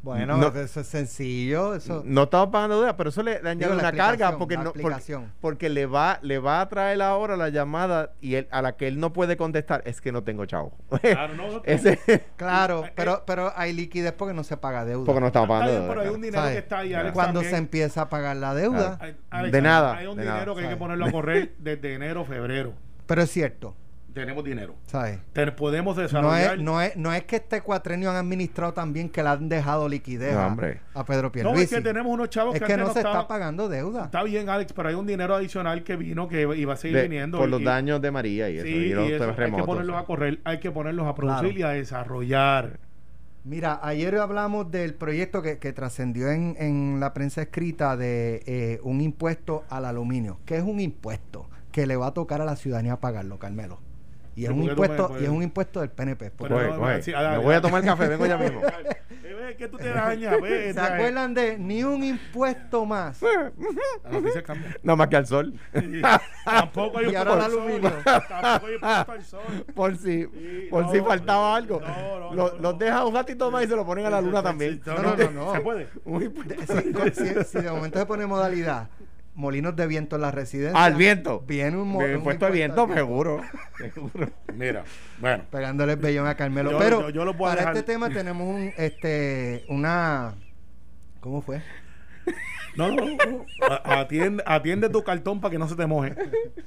Bueno, No. eso es sencillo. Eso, no estamos pagando deuda, pero eso le, le añade una carga porque no, porque, porque le va, le va a traer ahora la llamada y él, a la que él no puede contestar, es que no tengo chavo. Claro, no, no, Ese, Claro, Eh, pero, pero hay liquidez porque no se paga deuda. porque no estamos pagando deuda. pero hay un dinero ¿Sabes? que está ahí, Alex, Cuando también. se empieza a pagar la deuda. Alex, De nada, Hay un dinero nada. que hay que ponerlo a correr desde enero, febrero. Pero es cierto, Tenemos dinero. ¿sabes? Te- podemos No desarrollar. es, no, es, no es que este cuatrenio han administrado tan bien que le han dejado liquidez No, a- hombre. a, Pedro No, Pierluisi. es que tenemos unos chavos Es que, no se está pagando deuda. Está bien, Alex, pero hay un dinero adicional que vino que iba a seguir De- viniendo. por y- los daños de María y eso, Sí, y los y eso hay que ponerlos a correr, hay que ponerlos a producir Claro. y a desarrollar. Mira, ayer hablamos del proyecto que, que trascendió en, en la prensa escrita de eh, un impuesto al aluminio. que es un impuesto? Que le va a tocar a la ciudadanía pagarlo, Carmelo. Y es ¿Y un impuesto, y es un impuesto del PNP. porque- no, sí, Me voy a tomar café, vengo ya mismo. Eh, ve, que tú te dañas, ve, ¿Se trae- acuerdan de ni un impuesto más? Cambia. Nada más que al sol. Tampoco hay Y un ahora el aluminio. Tampoco hay impuesto al sol. por si, por no, si faltaba algo. no, no, Lo- no, los no. deja un ratito más y se lo ponen a la luna también. No, No, no, no, no, no. Se puede. Si de momento se pone modalidad, molinos de viento en la residencia. Al viento. Viene un, mo- Me he un puesto de viento, seguro. seguro. Mira, bueno. pegándole el vellón a Carmelo. Yo- Pero yo- yo lo puedo para dejar- este tema tenemos un, este, una, ¿cómo fue? No, no, Atiende, atiende tu cartón para que no se te moje.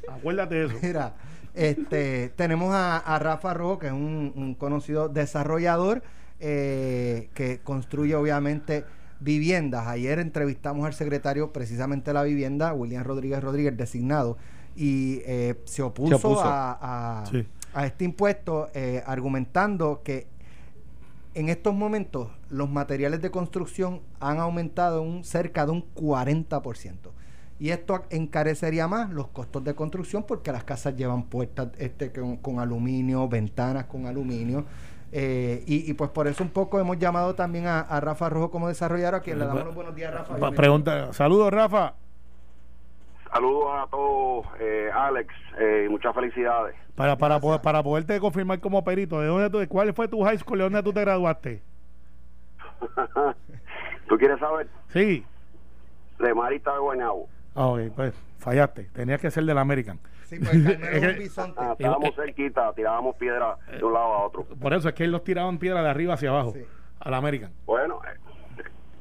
Acuérdate de eso. Mira, este, tenemos a, a Rafa Rojo, que es un, un conocido desarrollador eh, que construye obviamente viviendas. Ayer entrevistamos al secretario precisamente de la vivienda, William Rodríguez Rodríguez, designado, y eh, se, opuso opuso. A, a- Sí. a este impuesto, eh, argumentando que en estos momentos los materiales de construcción han aumentado un cerca de un 40%. Y esto encarecería más los costos de construcción porque las casas llevan puertas este, con, aluminio, ventanas con aluminio. Eh, y, pues por eso un poco hemos llamado también a, Rafa Rojo como desarrollador, a quien le damos los buenos días, Rafa. Pregunta, saludos, Rafa. Saludos a todos, eh, Alex, eh, muchas felicidades. Para, para, poder, para poderte confirmar como perito, ¿de dónde tú, ¿cuál fue tu high school? ¿De dónde tú te graduaste? ¿Tú quieres saber? Sí. De Marita de Guaynabo. Ah, ok, pues fallaste. Tenías que ser del American. Sí, pues un bisonte. Ah, estábamos cerquita, tirábamos piedra de un lado a otro. Por eso es que ellos tiraban piedra de arriba hacia abajo, al American. Bueno,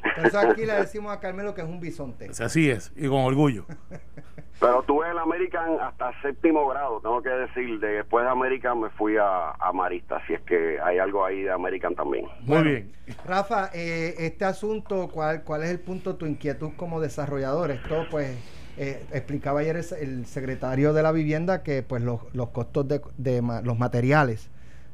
entonces aquí le decimos a Carmelo que es un bisonte. Así es, y con orgullo. Pero tuve el American hasta séptimo grado, tengo que decir. Después de American me fui a, Marista, así es que hay algo ahí de American también. Muy bien. Rafa, eh, este asunto, ¿cuál, ¿cuál es el punto de tu inquietud como desarrollador? Esto, pues, eh, explicaba ayer el, secretario de la vivienda que, pues, los, los costos de, de los materiales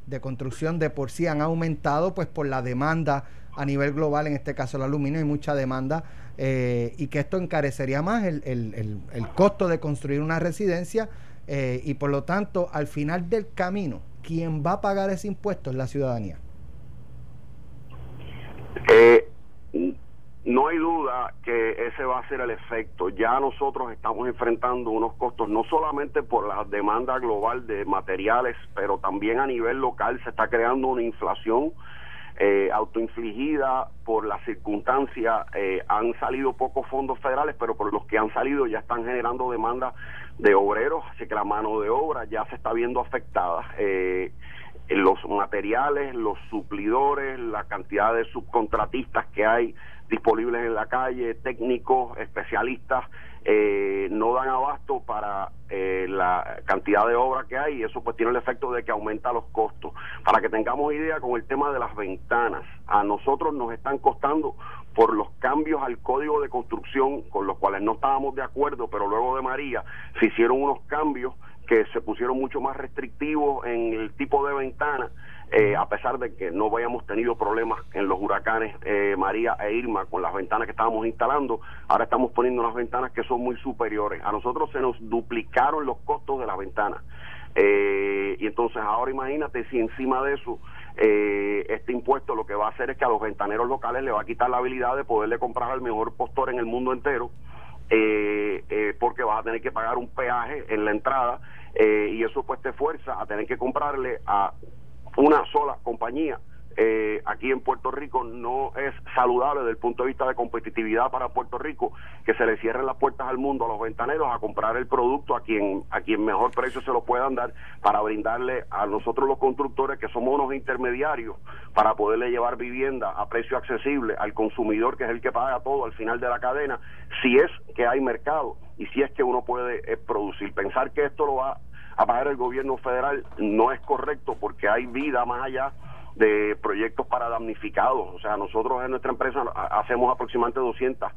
de construcción de por sí han aumentado, pues, por la demanda a nivel global, en este caso el aluminio, hay mucha demanda eh, y que esto encarecería más el, el, el, costo de construir una residencia eh, y por lo tanto al final del camino, quien va a pagar ese impuesto es la ciudadanía. No hay duda que ese va a ser el efecto. Ya nosotros estamos enfrentando unos costos no solamente por la demanda global de materiales, pero también a nivel local se está creando una inflación eh, autoinfligida por la circunstancia. Eh, han salido pocos fondos federales, pero por los que han salido ya están generando demanda de obreros, así que la mano de obra ya se está viendo afectada. Eh, los materiales, los suplidores, la cantidad de subcontratistas que hay disponibles en la calle, técnicos, especialistas, eh, no dan abasto para eh, la cantidad de obra que hay y eso pues tiene el efecto de que aumenta los costos. Para que tengamos idea con el tema de las ventanas, a nosotros nos están costando por los cambios al código de construcción con los cuales no estábamos de acuerdo, pero luego de María se hicieron unos cambios que se pusieron mucho más restrictivos en el tipo de ventana eh, a pesar de que no habíamos tenido problemas en los huracanes eh, María e Irma con las ventanas que estábamos instalando, ahora estamos poniendo unas ventanas que son muy superiores. A nosotros se nos duplicaron los costos de las ventanas. Eh, y entonces ahora imagínate si encima de eso este impuesto lo que va a hacer es que a los ventaneros locales le va a quitar la habilidad de poderle comprar al mejor postor en el mundo entero, porque vas a tener que pagar un peaje en la entrada y eso pues te fuerza a tener que comprarle a una sola compañía. Eh, aquí en Puerto Rico no es saludable desde el punto de vista de competitividad para Puerto Rico que se le cierren las puertas al mundo a los ventaneros a comprar el producto a quien a quien mejor precio se lo puedan dar para brindarle a nosotros los constructores que somos unos intermediarios para poderle llevar vivienda a precio accesible al consumidor que es el que paga todo al final de la cadena si es que hay mercado y si es que uno puede eh, producir pensar que esto lo va a pagar el gobierno federal no es correcto porque hay vida más allá de proyectos para damnificados. O sea, nosotros en nuestra empresa hacemos aproximadamente 200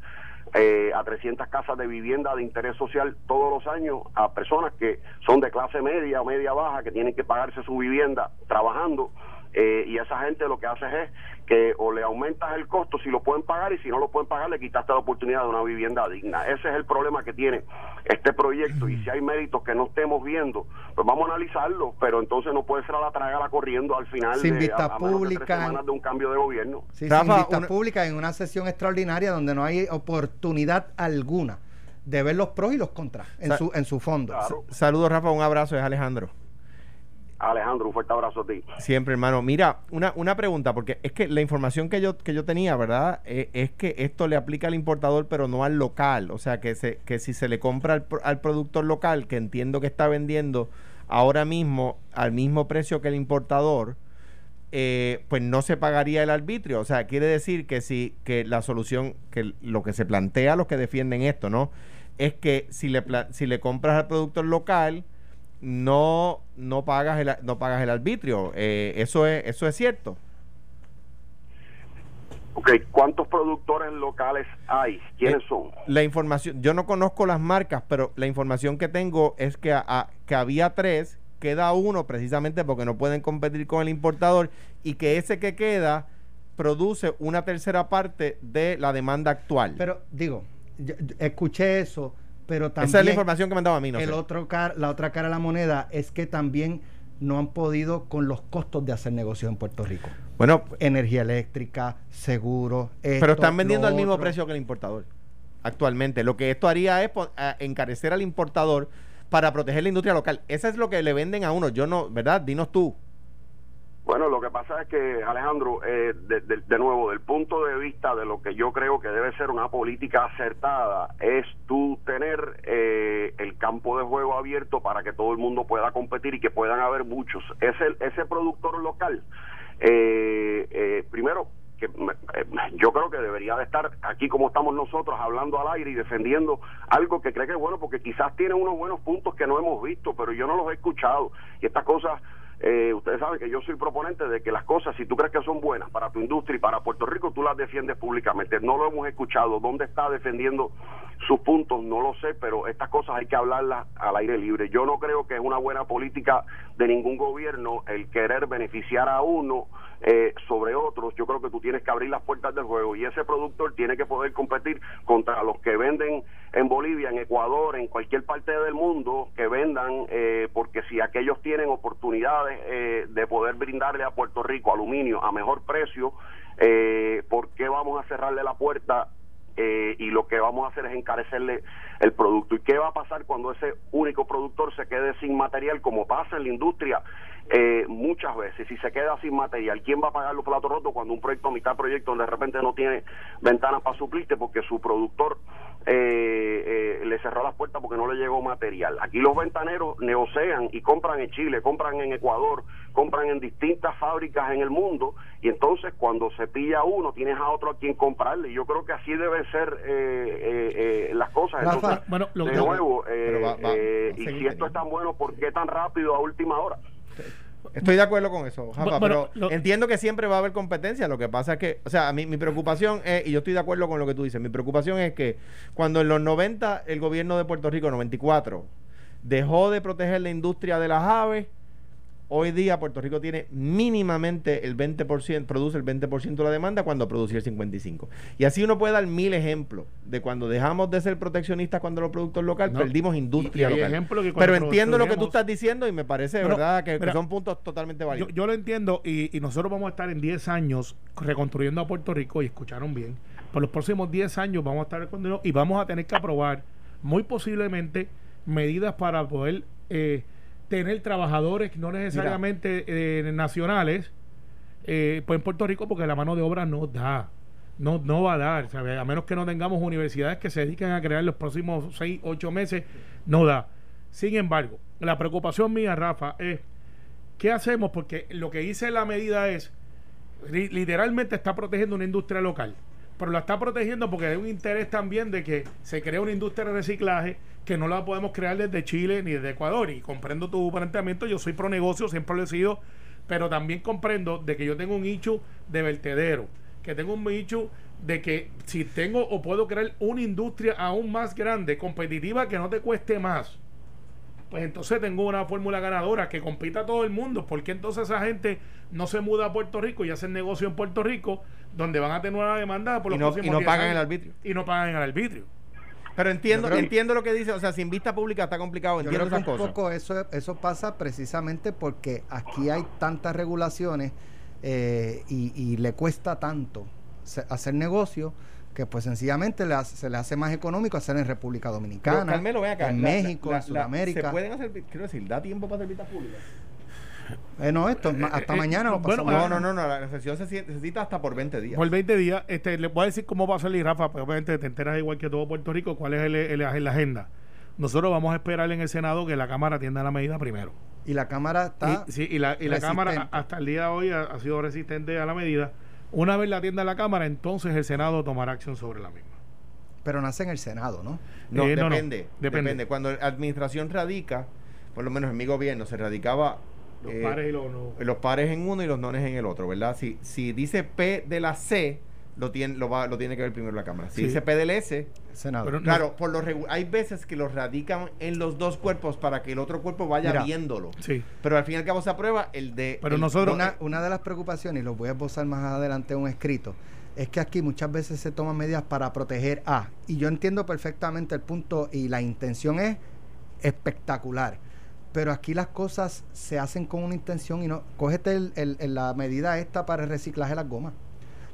eh, a 300 casas de vivienda de interés social todos los años a personas que son de clase media o media baja, que tienen que pagarse su vivienda trabajando. Eh, y esa gente lo que hace es que o le aumentas el costo si lo pueden pagar y si no lo pueden pagar le quitaste la oportunidad de una vivienda digna. Ese es el problema que tiene este proyecto y si hay méritos que no estemos viendo, pues vamos a analizarlo, pero entonces no puede ser a la trágala corriendo al final sin de, vista pública de, un cambio de gobierno. sin vista pública en una sesión extraordinaria donde no hay oportunidad alguna de ver los pros y los contras en su en su fondo. Saludos Rafa, un abrazo, es Alejandro. Alejandro, un fuerte abrazo a ti. Siempre, hermano. Mira, una, una pregunta, porque es que la información que yo, que yo tenía, ¿verdad? Eh, es que esto le aplica al importador, pero no al local. O sea, que, se, que si se le compra al, al productor local, que entiendo que está vendiendo ahora mismo al mismo precio que el importador, eh, pues no se pagaría el arbitrio. O sea, quiere decir que si que la solución, que lo que se plantea los que defienden esto, ¿no? Es que si le, si le compras al productor local, no, no, pagas, el, no pagas el arbitrio. Eh, eso, es, ¿Eso es cierto? Ok, ¿cuántos productores locales hay? ¿Quiénes eh, son? La información, yo no conozco las marcas, pero la información que tengo es que, que había tres queda uno precisamente porque no pueden competir con el importador y que ese que queda produce una tercera parte de la demanda actual. Pero digo, yo- yo escuché eso, pero también Esa es la información que me han dado a mí, no el sé. otro car- la otra cara de la moneda es que también no han podido con los costos de hacer negocio en Puerto Rico. Bueno, Energía eléctrica, seguro. pero están vendiendo al mismo precio que el importador actualmente. Lo que esto haría es a- encarecer al importador para proteger la industria local. Eso es lo que le venden a uno. Yo no, ¿verdad? Dinos tú. Bueno, lo que pasa es que, Alejandro, eh, de, nuevo, del punto de vista de lo que yo creo que debe ser una política acertada, es tú tener eh, el campo de juego abierto para que todo el mundo pueda competir y que puedan haber muchos. Ese, ese productor local, eh, eh, primero, que eh, yo creo que debería de estar aquí como estamos nosotros hablando al aire y defendiendo algo que cree que es bueno porque quizás tiene unos buenos puntos que no hemos visto pero yo no los he escuchado y estas cosas eh, ustedes saben que yo soy proponente de que las cosas, si tú crees que son buenas para tu industria y para Puerto Rico, tú las defiendes públicamente. No lo hemos escuchado. ¿Dónde está defendiendo sus puntos? No lo sé, pero estas cosas hay que hablarlas al aire libre. Yo no creo que es una buena política de ningún gobierno el querer beneficiar a uno eh, sobre otros. Yo creo que tú tienes que abrir las puertas del juego y ese productor tiene que poder competir contra los que venden en Bolivia, en Ecuador, en cualquier parte del mundo que vendan, eh, porque si aquellos tienen oportunidades eh, de poder brindarle a Puerto Rico aluminio a mejor precio, eh, ¿por qué vamos a cerrarle la puerta eh, y lo que vamos a hacer es encarecerle el producto. ¿Y qué va a pasar cuando ese único productor se quede sin material, como pasa en la industria eh, muchas veces? Si se queda sin material, ¿quién va a pagar los platos rotos cuando un proyecto, a mitad proyecto, de repente no tiene ventanas para suplirte porque su productor eh, eh, le cerró las puertas porque no le llegó material? Aquí los ventaneros negocian y compran en Chile, compran en Ecuador, compran en distintas fábricas en el mundo y entonces cuando se pilla uno tienes a otro a quien comprarle. Yo creo que así deben ser eh, eh, eh, las cosas. Entonces, bueno, lo de nuevo, eh, va- y si esto es tan bueno, ¿por qué tan rápido a última hora? Estoy de acuerdo con eso, bueno, pero lo- entiendo que siempre va a haber competencia. Lo que pasa es que, o sea, a mí, mi preocupación es, y yo estoy de acuerdo con lo que tú dices, mi preocupación es que cuando en los 90 el gobierno de Puerto Rico, 94, dejó de proteger la industria de las aves, hoy día Puerto Rico tiene mínimamente el 20%, produce el 20% de la demanda cuando producía el 55%. Y así uno puede dar mil ejemplos de cuando dejamos de ser proteccionistas cuando los productos locales, No, perdimos industria y local. que Pero entiendo lo que tú estás diciendo y me parece, ¿verdad? Que, son puntos totalmente Yo, válidos. yo lo entiendo y, y nosotros vamos a estar en 10 años reconstruyendo a Puerto Rico y escucharon bien. Por los próximos 10 años vamos a estar reconstruyendo y vamos a tener que aprobar muy posiblemente medidas para poder eh, tener trabajadores no necesariamente eh, nacionales eh, pues en Puerto Rico porque la mano de obra no da. No, no va a dar, a menos que no tengamos universidades que se dediquen a crear los próximos 6, 8 meses, no da. Sin embargo, la preocupación mía, Rafa, es ¿qué hacemos? Porque lo que dice la medida es, li- literalmente está protegiendo una industria local, pero la está protegiendo porque hay un interés también de que se cree una industria de reciclaje que no la podemos crear desde Chile ni desde Ecuador. Y comprendo tu planteamiento, yo soy pro negocio, siempre lo he sido, pero también comprendo de que yo tengo un nicho de vertedero, que tengo un nicho de que si tengo o puedo crear una industria aún más grande, competitiva, que no te cueste más pues entonces tengo una fórmula ganadora que compita a todo el mundo. ¿Por qué entonces esa gente no se muda a Puerto Rico y hacen negocio en Puerto Rico, donde van a tener una demanda por Y los no- próximos y no 10 pagan años? el arbitrio. Y no pagan el arbitrio. Pero entiendo, creo- entiendo lo que dice, o sea, sin vista pública está complicado, entiendo esas un cosas. poco eso, eso pasa precisamente porque aquí hay tantas regulaciones eh, y, y le cuesta tanto hacer negocio que pues sencillamente le hace- se le hace más económico hacer en República Pero, Dominicana, Carmelo, ven acá. en la- México, la- en la- Sudamérica. ¿Se pueden hacer, quiero decir, da tiempo para hacer vistas públicas? Eh, no, esto hasta eh, mañana o bueno, pasado No, mañana. no, no, no, la sesión se cita hasta por 20 días. Por 20 días, este, le voy a decir cómo va a salir, Rafa, pues obviamente te enteras igual que todo Puerto Rico, cuál es el, el- el- la agenda. Nosotros vamos a esperar en el Senado que la Cámara atienda la medida primero. Y la Cámara está... y, sí, y la, y la Cámara hasta el día de hoy ha, ha sido resistente a la medida. Una vez la atienda la Cámara, entonces el Senado tomará acción sobre la misma. Pero nace en el Senado, ¿no? No, Eh, no, no, depende, depende. depende. Cuando la administración radica, por lo menos en mi gobierno, se radicaba Los eh, pares y los no. los pares en uno y los nones en el otro, ¿verdad? Si, si dice P de la C, lo tiene, lo, va, lo tiene que ver primero la Cámara. Si Sí. dice PDLS, Senado. Pero- claro, por lo regu- hay veces que los radican en los dos cuerpos para que el otro cuerpo vaya Mira. viéndolo. Sí. Pero al fin y al cabo se aprueba el de... Pero el- nosotros- una, una de las preocupaciones, y lo voy a esbozar más adelante en un escrito, es que aquí muchas veces se toman medidas para proteger a. Y yo entiendo perfectamente el punto y la intención es espectacular. Pero aquí las cosas se hacen con una intención y no. Cógete el- el- el- la medida esta para el reciclaje de las gomas.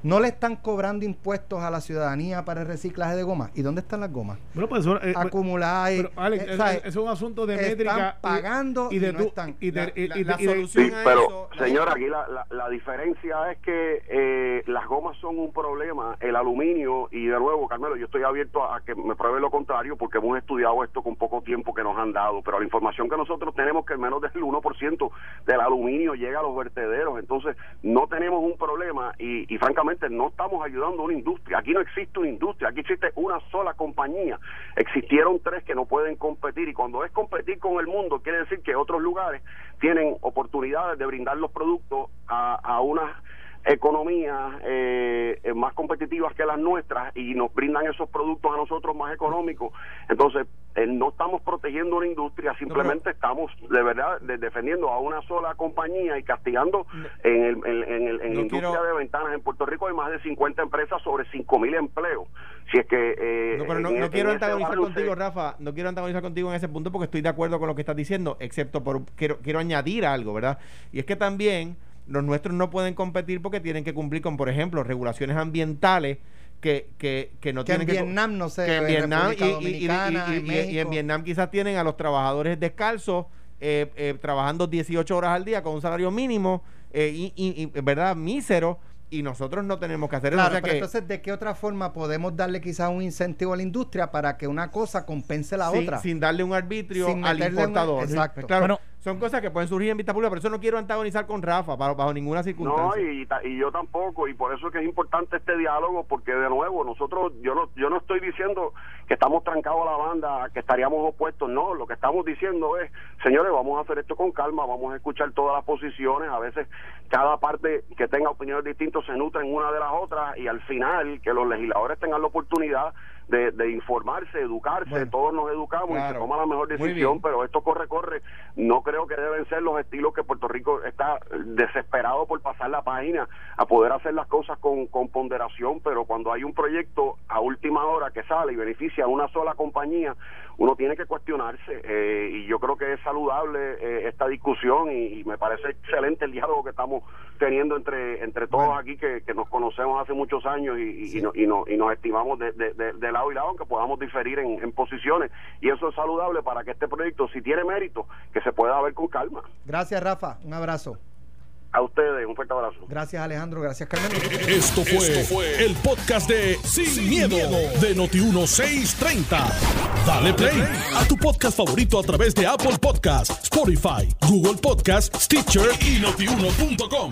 No le están cobrando impuestos a la ciudadanía para el reciclaje de gomas. ¿Y dónde están las gomas? Bueno, pues eso, eh, Acumuladas. y- pero, Alex, eh, es, ¿sabes? es un asunto de Están métrica. y- pagando y de y no están. y de- La- y- la- de- solución Sí, a pero eso- señora, aquí la, la, la diferencia es que eh, las gomas son un problema, el aluminio, y de nuevo, Carmelo, yo estoy abierto a, a que me pruebe lo contrario porque hemos estudiado esto con poco tiempo que nos han dado, pero la información que nosotros tenemos que menos del 1% del aluminio llega a los vertederos, entonces no tenemos un problema y, y francamente no estamos ayudando a una industria, aquí no existe una industria, aquí existe una sola compañía, existieron tres que no pueden competir y cuando es competir con el mundo quiere decir que otros lugares tienen oportunidades de brindar los productos a, a unas economías eh, más competitivas que las nuestras y nos brindan esos productos a nosotros más económicos. Entonces, eh, no estamos protegiendo una industria, simplemente estamos de verdad de- defendiendo a una sola compañía y castigando en, el, en, en el- en No industria quiero- de ventanas. En Puerto Rico hay más de 50 empresas sobre 5 mil empleos. Si es que... eh, No, pero no, quiero antagonizar contigo, Rafa. No quiero antagonizar contigo en ese punto porque estoy de acuerdo con lo que estás diciendo, excepto por quiero, quiero añadir algo, ¿verdad? Y es que también los nuestros no pueden competir porque tienen que cumplir con, por ejemplo, regulaciones ambientales que, que, que no Que en tienen que. co- Vietnam no que en Vietnam y, y- y- y- en y- y en México. Vietnam quizás tienen a los trabajadores descalzos eh, eh, trabajando 18 horas al día con un salario mínimo eh, y, y- y, verdad mísero y nosotros no tenemos que hacer eso. Claro, O sea pero que- entonces, ¿de qué otra forma podemos darle quizás un incentivo a la industria para que una cosa compense la sin, otra? sin darle un arbitrio Sin al un- importador. exacto. Claro, Bueno. Son cosas que pueden surgir en vista pública, pero eso no quiero antagonizar con Rafa bajo, bajo ninguna No, circunstancia. y, ta- y yo tampoco, y por eso es que es importante este diálogo, porque de nuevo, nosotros, yo no, yo no estoy diciendo que estamos trancados a la banda, que estaríamos opuestos, no, lo que estamos diciendo es, señores, vamos a hacer esto con calma, vamos a escuchar todas las posiciones, a veces cada parte que tenga opiniones distintas se nutren una de las otras, y al final que los legisladores tengan la oportunidad de, de informarse, educarse, Bueno. todos nos educamos y se toma la mejor decisión, pero esto corre, corre, no creo que deben ser los estilos que Puerto Rico está desesperado por pasar la página a poder hacer las cosas con, con ponderación, pero cuando hay un proyecto a última hora que sale y beneficia a una sola compañía, uno tiene que cuestionarse eh, y yo creo que es saludable eh, esta discusión y, y me parece excelente el diálogo que estamos teniendo entre entre todos Bueno. aquí que, que nos conocemos hace muchos años y, y, y no- y no- y nos estimamos de, de- de- de lado y lado, aunque podamos diferir en, en posiciones y eso es saludable para que este proyecto, si tiene mérito, que se pueda ver con calma. Gracias, Rafa. Un abrazo. A ustedes, un fuerte abrazo. Gracias, Alejandro. Gracias, Carmen. Esto fue, el podcast de Sin, miedo, de Noti1630. Dale play a tu podcast favorito a través de Apple Podcasts, Spotify, Google Podcasts, Stitcher y notiuno.com.